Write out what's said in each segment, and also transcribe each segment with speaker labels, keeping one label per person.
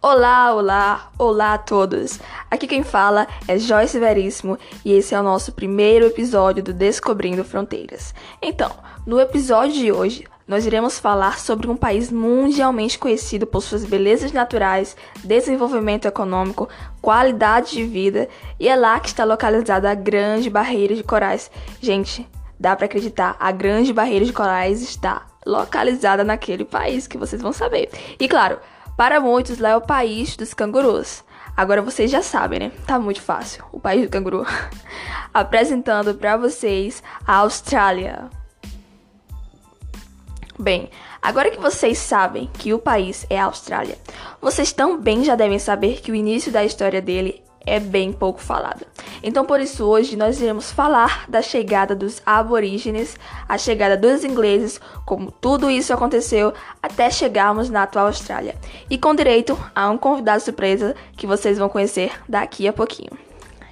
Speaker 1: Olá, olá, olá a todos! Aqui quem fala é Joyce Veríssimo e esse é o nosso primeiro episódio do Descobrindo Fronteiras. Então, no episódio de hoje, nós iremos falar sobre um país mundialmente conhecido por suas belezas naturais, desenvolvimento econômico, qualidade de vida e é lá que está localizada a Grande Barreira de Corais. Gente, dá para acreditar, a Grande Barreira de Corais está localizada naquele país que vocês vão saber. E claro, para muitos lá é o país dos cangurus. Agora vocês já sabem, né? Tá muito fácil. O país do canguru. Apresentando para vocês a Austrália. Bem, agora que vocês sabem que o país é a Austrália, vocês também já devem saber que o início da história dele é bem pouco falada. Então, por isso, hoje nós iremos falar da chegada dos aborígenes, a chegada dos ingleses, como tudo isso aconteceu até chegarmos na atual Austrália. E com direito a um convidado surpresa que vocês vão conhecer daqui a pouquinho.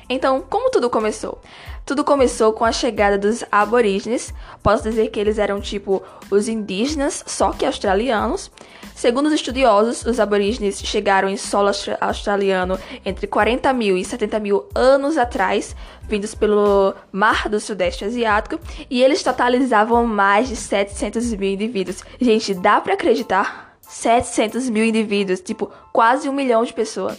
Speaker 1: Então, como tudo começou? Tudo começou com a chegada dos aborígenes. Posso dizer que eles eram tipo os indígenas, só que australianos. Segundo os estudiosos, os aborígenes chegaram em solo australiano entre 40 mil e 70 mil anos atrás, vindos pelo Mar do Sudeste Asiático, e eles totalizavam mais de 700 mil indivíduos. Gente, dá para acreditar? 700 mil indivíduos, tipo quase um milhão de pessoas.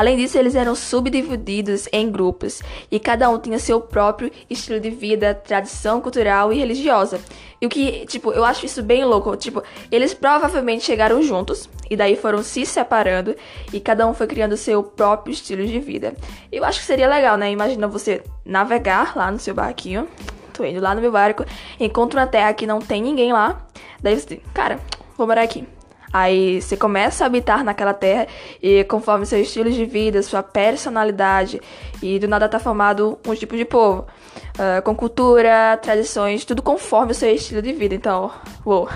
Speaker 1: Além disso, eles eram subdivididos em grupos e cada um tinha seu próprio estilo de vida, tradição cultural e religiosa. E o que, tipo, eu acho isso bem louco. Tipo, eles provavelmente chegaram juntos e daí foram se separando e cada um foi criando seu próprio estilo de vida. Eu acho que seria legal, né? Imagina você navegar lá no seu barquinho. Tô indo lá no meu barco, encontro uma terra que não tem ninguém lá. Daí você, cara, vou morar aqui. Aí você começa a habitar naquela terra e conforme seu estilo de vida, sua personalidade, e do nada tá formado um tipo de povo. Uh, com cultura, tradições, tudo conforme o seu estilo de vida. Então, uou.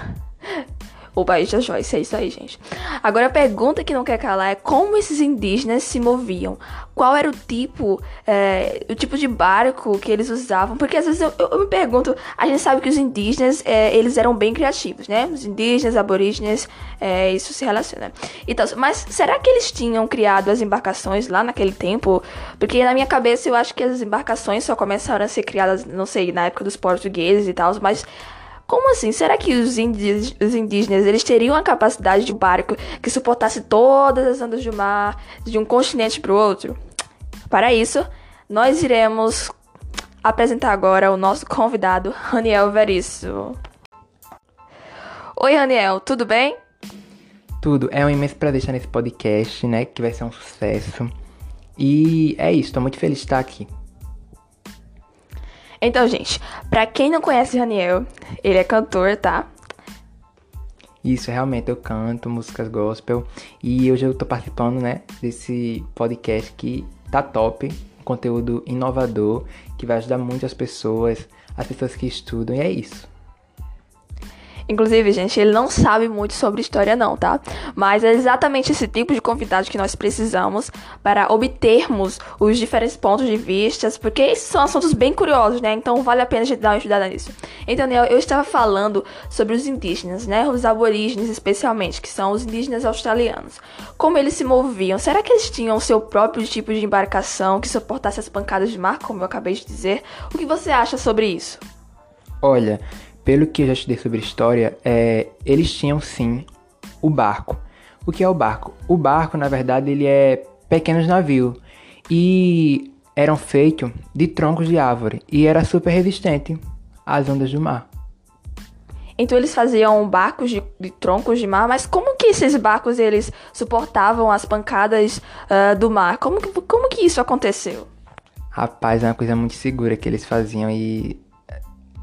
Speaker 1: O país da Joyce, é isso aí, gente. Agora a pergunta que não quer calar é como esses indígenas se moviam? Qual era o tipo, é, o tipo de barco que eles usavam? Porque às vezes eu, eu, eu me pergunto, a gente sabe que os indígenas, é, eles eram bem criativos, né? Os indígenas, aborígenes, é, isso se relaciona. Então, mas será que eles tinham criado as embarcações lá naquele tempo? Porque na minha cabeça eu acho que as embarcações só começaram a ser criadas, não sei, na época dos portugueses e tal, mas como assim? Será que os, indígenas, os indígenas eles teriam a capacidade de barco que suportasse todas as ondas do mar de um continente para o outro? Para isso, nós iremos apresentar agora o nosso convidado, Raniel Veríssimo. Oi, Raniel, tudo bem?
Speaker 2: Tudo. É um imenso prazer estar nesse podcast, né? Que vai ser um sucesso. E é isso, estou muito feliz de estar aqui.
Speaker 1: Então, gente, para quem não conhece Raniel, ele é cantor, tá?
Speaker 2: Isso, realmente eu canto músicas gospel e hoje eu tô participando, né, desse podcast que tá top, conteúdo inovador que vai ajudar muito as pessoas, as pessoas que estudam e é isso.
Speaker 1: Inclusive, gente, ele não sabe muito sobre história, não, tá? Mas é exatamente esse tipo de convidado que nós precisamos para obtermos os diferentes pontos de vista, porque esses são assuntos bem curiosos, né? Então vale a pena a gente dar uma estudada nisso. Então, Daniel, eu estava falando sobre os indígenas, né? Os aborígenes, especialmente, que são os indígenas australianos. Como eles se moviam? Será que eles tinham o seu próprio tipo de embarcação que suportasse as pancadas de mar, como eu acabei de dizer? O que você acha sobre isso?
Speaker 2: Olha, pelo que eu já estudei sobre história, é, eles tinham sim o barco. O que é o barco? O barco, na verdade, ele é pequenos navios e eram feitos de troncos de árvore e era super resistente às ondas do mar.
Speaker 1: Então eles faziam barcos de, de, troncos de mar, mas como que esses barcos eles suportavam as pancadas uh, do mar? Como que, como que isso aconteceu?
Speaker 2: Rapaz, é uma coisa muito segura que eles faziam e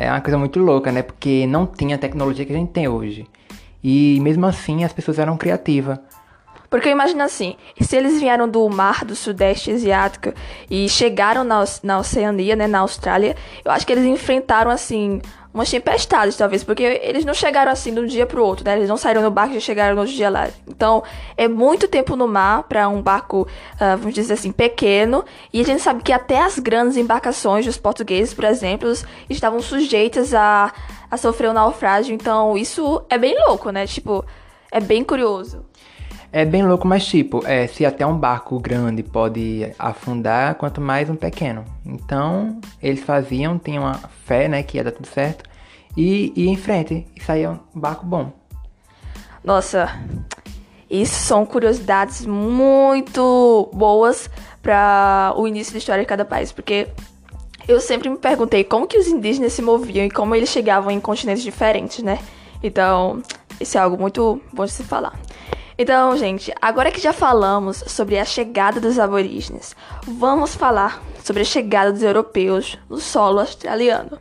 Speaker 2: é uma coisa muito louca, né? Porque não tinha a tecnologia que a gente tem hoje. E mesmo assim as pessoas eram criativas.
Speaker 1: Porque eu imagino assim, se eles vieram do mar do sudeste asiático e chegaram na, na Oceania, né, na Austrália, eu acho que eles enfrentaram, assim, umas tempestades, talvez, porque eles não chegaram assim de um dia pro outro, né? Eles não saíram no barco e já chegaram no outro dia lá. Então, é muito tempo no mar para um barco, uh, vamos dizer assim, pequeno. E a gente sabe que até as grandes embarcações dos portugueses, por exemplo, estavam sujeitas a, a sofrer um naufrágio. Então, isso é bem louco, né? Tipo, é bem curioso.
Speaker 2: É bem louco, mas tipo, é, se até um barco grande pode afundar, quanto mais um pequeno. Então, eles faziam, tinham uma fé, né, que ia dar tudo certo, e ia em frente, e saía um barco bom.
Speaker 1: Nossa, isso são curiosidades muito boas para o início da história de cada país, porque eu sempre me perguntei como que os indígenas se moviam e como eles chegavam em continentes diferentes, né? Então, isso é algo muito bom de se falar. Então, gente, agora que já falamos sobre a chegada dos aborígenes, vamos falar sobre a chegada dos europeus no solo australiano.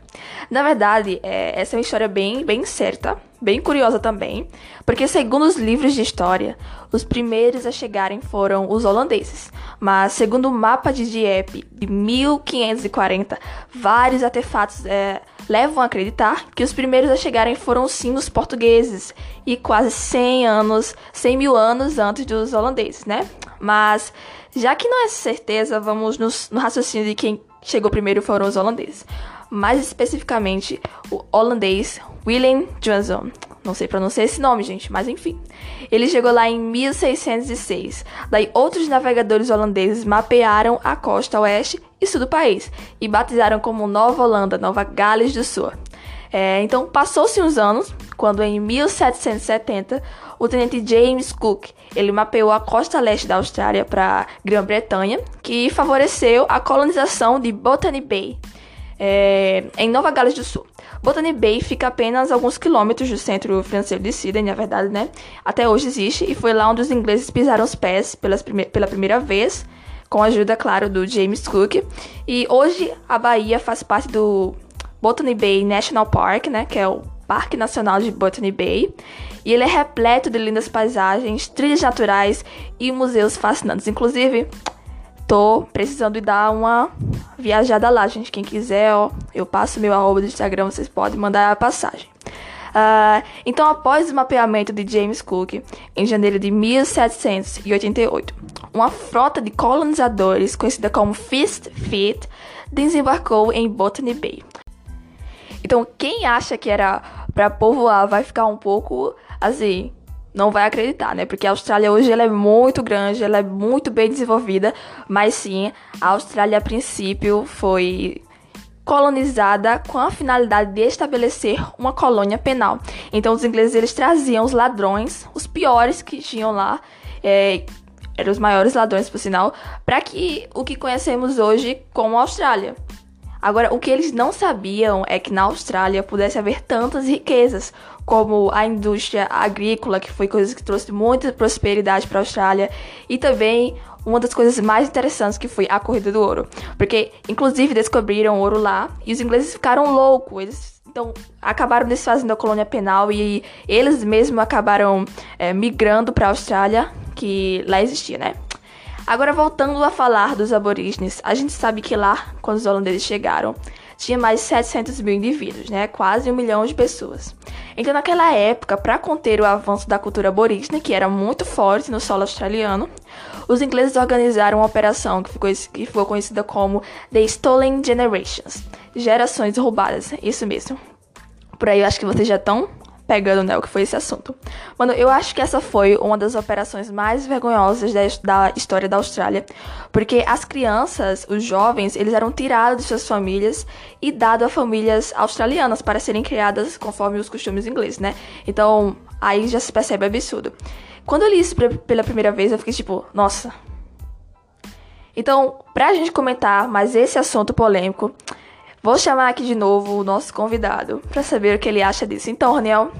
Speaker 1: Na verdade, é, essa é uma história bem, bem certa, bem curiosa também, porque segundo os livros de história, os primeiros a chegarem foram os holandeses, mas segundo o mapa de Dieppe de 1540, vários artefatos é, levam a acreditar que os primeiros a chegarem foram sim os portugueses e quase 100 anos, 100 mil anos antes dos holandeses, né? Mas já que não é certeza, vamos nos, no raciocínio de quem chegou primeiro foram os holandeses. Mais especificamente, o holandês Willem Johnson. Não sei pronunciar esse nome, gente, mas enfim. Ele chegou lá em 1606. Daí outros navegadores holandeses mapearam a costa oeste e sul do país e batizaram como Nova Holanda, Nova Gales do Sul. É, então passou-se uns anos, quando em 1770 o tenente James Cook ele mapeou a costa leste da Austrália para Grã-Bretanha, que favoreceu a colonização de Botany Bay é, em Nova Gales do Sul. Botany Bay fica apenas alguns quilômetros do centro financeiro de Sydney, na verdade, né? Até hoje existe e foi lá onde os ingleses pisaram os pés prime pela primeira vez, com a ajuda, claro, do James Cook. E hoje a Bahia faz parte do Botany Bay National Park, né? Que é o Parque Nacional de Botany Bay. E ele é repleto de lindas paisagens, trilhas naturais e museus fascinantes. Inclusive, tô precisando dar uma viajada lá, gente. Quem quiser, ó, eu passo meu arroba do Instagram, vocês podem mandar a passagem. Uh, então, após o mapeamento de James Cook, em janeiro de 1788, uma frota de colonizadores, conhecida como Fist Fleet, desembarcou em Botany Bay. Então, quem acha que era para povoar vai ficar um pouco assim, não vai acreditar, né? Porque a Austrália hoje ela é muito grande, ela é muito bem desenvolvida, mas sim, a Austrália a princípio foi colonizada com a finalidade de estabelecer uma colônia penal. Então os ingleses eles traziam os ladrões, os piores que tinham lá, é, eram os maiores ladrões por sinal, para que o que conhecemos hoje como Austrália. Agora, o que eles não sabiam é que na Austrália pudesse haver tantas riquezas, como a indústria agrícola, que foi coisa que trouxe muita prosperidade para a Austrália, e também uma das coisas mais interessantes que foi a corrida do ouro, porque inclusive descobriram ouro lá e os ingleses ficaram loucos, eles então acabaram desfazendo a colônia penal e eles mesmos acabaram é, migrando para a Austrália, que lá existia, né? Agora, voltando a falar dos aborígenes, a gente sabe que lá, quando os holandeses chegaram, tinha mais de 700 mil indivíduos, né? Quase um milhão de pessoas. Então, naquela época, para conter o avanço da cultura aborígene, que era muito forte no solo australiano, os ingleses organizaram uma operação que ficou, que ficou conhecida como The Stolen Generations gerações roubadas. Isso mesmo. Por aí eu acho que vocês já estão pegando, né, o que foi esse assunto. Mano, eu acho que essa foi uma das operações mais vergonhosas da, história da Austrália, porque as crianças, os jovens, eles eram tirados de suas famílias e dados a famílias australianas para serem criadas conforme os costumes ingleses, né? Então, aí já se percebe absurdo. Quando eu li isso pela primeira vez, eu fiquei tipo, nossa. Então, pra gente comentar mais esse assunto polêmico, Vou chamar aqui de novo o nosso convidado para saber o que ele acha disso. Então, Raniel,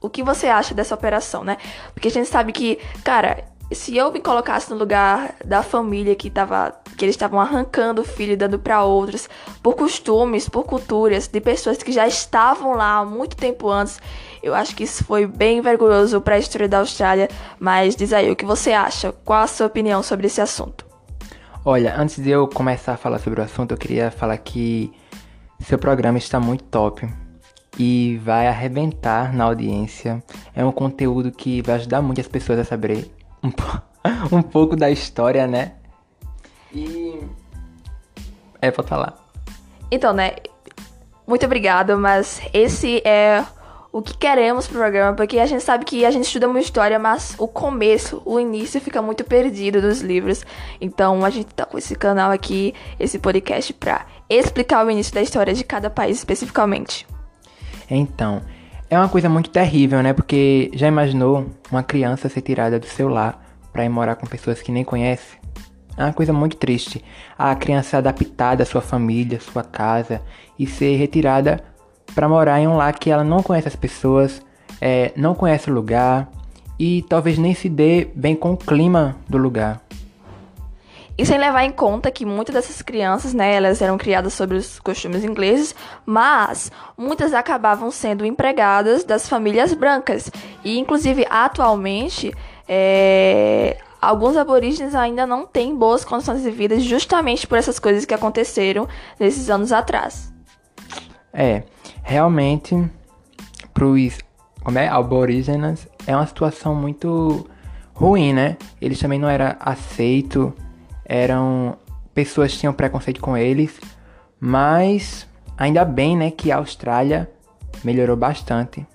Speaker 1: o que você acha dessa operação, né? Porque a gente sabe que, cara, se eu me colocasse no lugar da família que tava que eles estavam arrancando o filho e dando para outros por costumes, por culturas de pessoas que já estavam lá há muito tempo antes, eu acho que isso foi bem vergonhoso para a história da Austrália, mas diz aí o que você acha? Qual a sua opinião sobre esse assunto?
Speaker 2: Olha, antes de eu começar a falar sobre o assunto, eu queria falar que seu programa está muito top e vai arrebentar na audiência. É um conteúdo que vai ajudar muitas pessoas a saber um, um pouco da história, né? E. É, vou falar.
Speaker 1: Então, né? Muito obrigado, mas esse é o que queremos pro programa, porque a gente sabe que a gente estuda uma história, mas o começo, o início fica muito perdido dos livros. Então a gente tá com esse canal aqui, esse podcast pra explicar o início da história de cada país especificamente.
Speaker 2: Então, é uma coisa muito terrível, né? Porque já imaginou uma criança ser tirada do seu lar para ir morar com pessoas que nem conhece? É uma coisa muito triste. A criança adaptada à sua família, sua casa e ser retirada para morar em um lar que ela não conhece as pessoas, é, não conhece o lugar e talvez nem se dê bem com o clima do lugar.
Speaker 1: E sem levar em conta que muitas dessas crianças, né, elas eram criadas sobre os costumes ingleses, mas muitas acabavam sendo empregadas das famílias brancas. E, inclusive, atualmente, é, alguns aborígenes ainda não têm boas condições de vida justamente por essas coisas que aconteceram nesses anos atrás.
Speaker 2: É, realmente, pros como é, aborígenes, é uma situação muito ruim, né? Eles também não eram aceitos eram pessoas tinham preconceito com eles, mas ainda bem, né, que a Austrália melhorou bastante.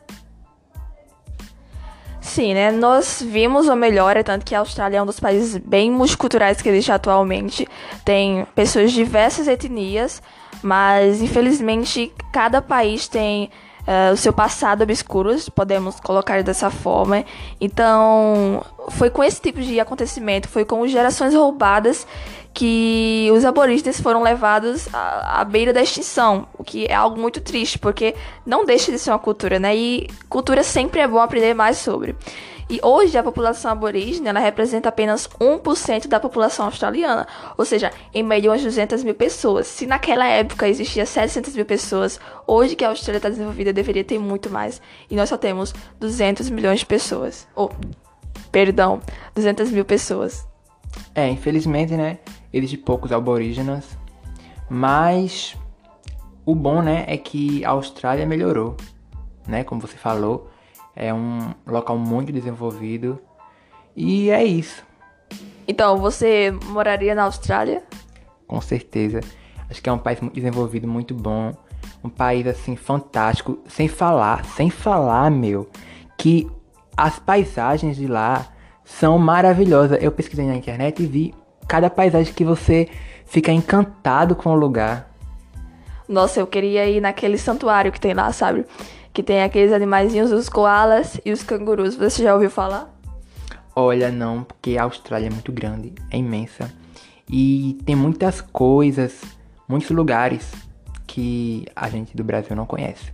Speaker 1: Sim, né? Nós vimos a melhora, tanto que a Austrália é um dos países bem multiculturais que existe atualmente. Tem pessoas de diversas etnias, mas infelizmente cada país tem uh, o seu passado obscuro, podemos colocar dessa forma. Então, foi com esse tipo de acontecimento, foi com gerações roubadas que os aborígenes foram levados à, à, beira da extinção, o que é algo muito triste, porque não deixa de ser uma cultura, né? E cultura sempre é bom aprender mais sobre. E hoje a população aborígene ela representa apenas 1% da população australiana, ou seja, em meio a 200 mil pessoas. Se naquela época existia 700 mil pessoas, hoje que a Austrália está desenvolvida deveria ter muito mais. E nós só temos 200 milhões de pessoas. Ou, oh, perdão, 200 mil pessoas.
Speaker 2: É, infelizmente, né? Eles de poucos aborígenes. Mas o bom, né, é que a Austrália melhorou, né? Como você falou é um local muito desenvolvido. E é isso.
Speaker 1: Então, você moraria na Austrália?
Speaker 2: Com certeza. Acho que é um país muito desenvolvido, muito bom. Um país assim fantástico, sem falar, sem falar, meu, que as paisagens de lá são maravilhosas. Eu pesquisei na internet e vi cada paisagem que você fica encantado com o lugar.
Speaker 1: Nossa, eu queria ir naquele santuário que tem lá, sabe? Que tem aqueles animaizinhos, os koalas e os cangurus. Você já ouviu falar?
Speaker 2: Olha, não, porque a Austrália é muito grande, é imensa. E tem muitas coisas, muitos lugares que a gente do Brasil não conhece.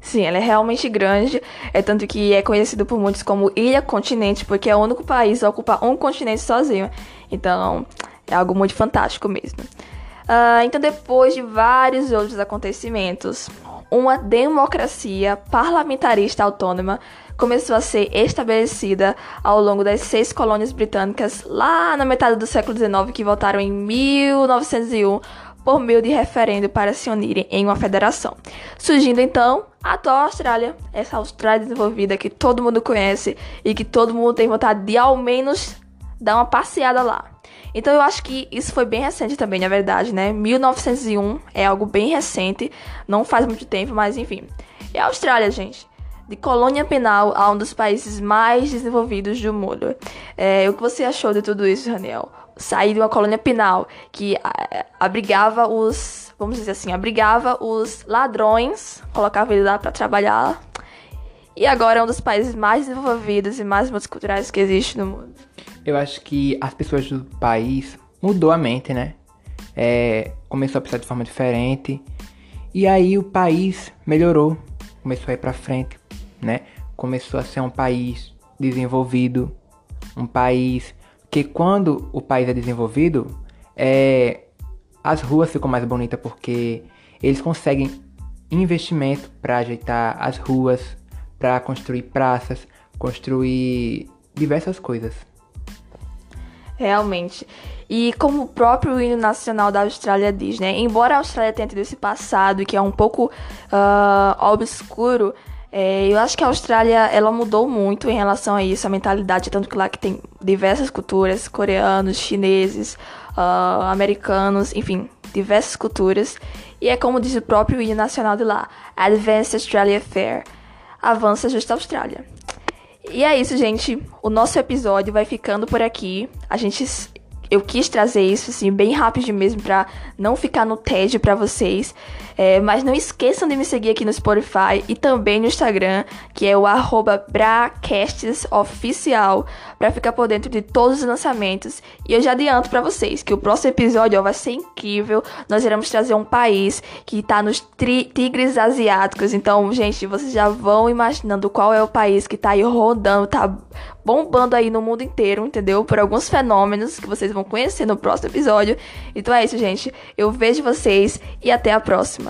Speaker 1: Sim, ela é realmente grande, é tanto que é conhecido por muitos como Ilha Continente, porque é o único país a ocupar um continente sozinho. Então, é algo muito fantástico mesmo. Uh, então, depois de vários outros acontecimentos, uma democracia parlamentarista autônoma começou a ser estabelecida ao longo das seis colônias britânicas lá na metade do século XIX que votaram em 1901 por meio de referendo para se unirem em uma federação. Surgindo então a atual Austrália, essa Austrália desenvolvida que todo mundo conhece e que todo mundo tem vontade de ao menos dar uma passeada lá. Então eu acho que isso foi bem recente também, na verdade, né? 1901 é algo bem recente, não faz muito tempo, mas enfim. É a Austrália, gente. De colônia penal a um dos países mais desenvolvidos do mundo. É, o que você achou de tudo isso, Daniel? Sair de uma colônia penal que abrigava os, vamos dizer assim, abrigava os ladrões, colocava eles lá para trabalhar. E agora é um dos países mais desenvolvidos e mais multiculturais que existe no mundo
Speaker 2: eu acho que as pessoas do país mudou a mente, né? É, começou a pensar de forma diferente. E aí o país melhorou, começou a ir para frente, né? Começou a ser um país desenvolvido, um país que quando o país é desenvolvido, é, as ruas ficam mais bonitas porque eles conseguem investimento para ajeitar as ruas, para construir praças, construir diversas coisas.
Speaker 1: Realmente. E como o próprio hino nacional da Austrália diz, né? Embora a Austrália tenha tido esse passado que é um pouco uh, obscuro, é, eu acho que a Austrália ela mudou muito em relação a isso, a mentalidade, tanto que lá que tem diversas culturas, coreanos, chineses, uh, americanos, enfim, diversas culturas. E é como diz o próprio hino nacional de lá, Advanced Australia Fair. avança justo a Austrália. E é isso, gente. O nosso episódio vai ficando por aqui. A gente eu quis trazer isso assim bem rápido mesmo para não ficar no tédio para vocês. É, mas não esqueçam de me seguir aqui no Spotify e também no Instagram, que é o @bracastesoficial, para ficar por dentro de todos os lançamentos. E eu já adianto para vocês que o próximo episódio ó, vai ser incrível. Nós iremos trazer um país que tá nos tigres asiáticos. Então, gente, vocês já vão imaginando qual é o país que tá aí rodando, tá bombando aí no mundo inteiro, entendeu? Por alguns fenômenos que vocês vão conhecer no próximo episódio. Então é isso, gente. Eu vejo vocês e até a próxima.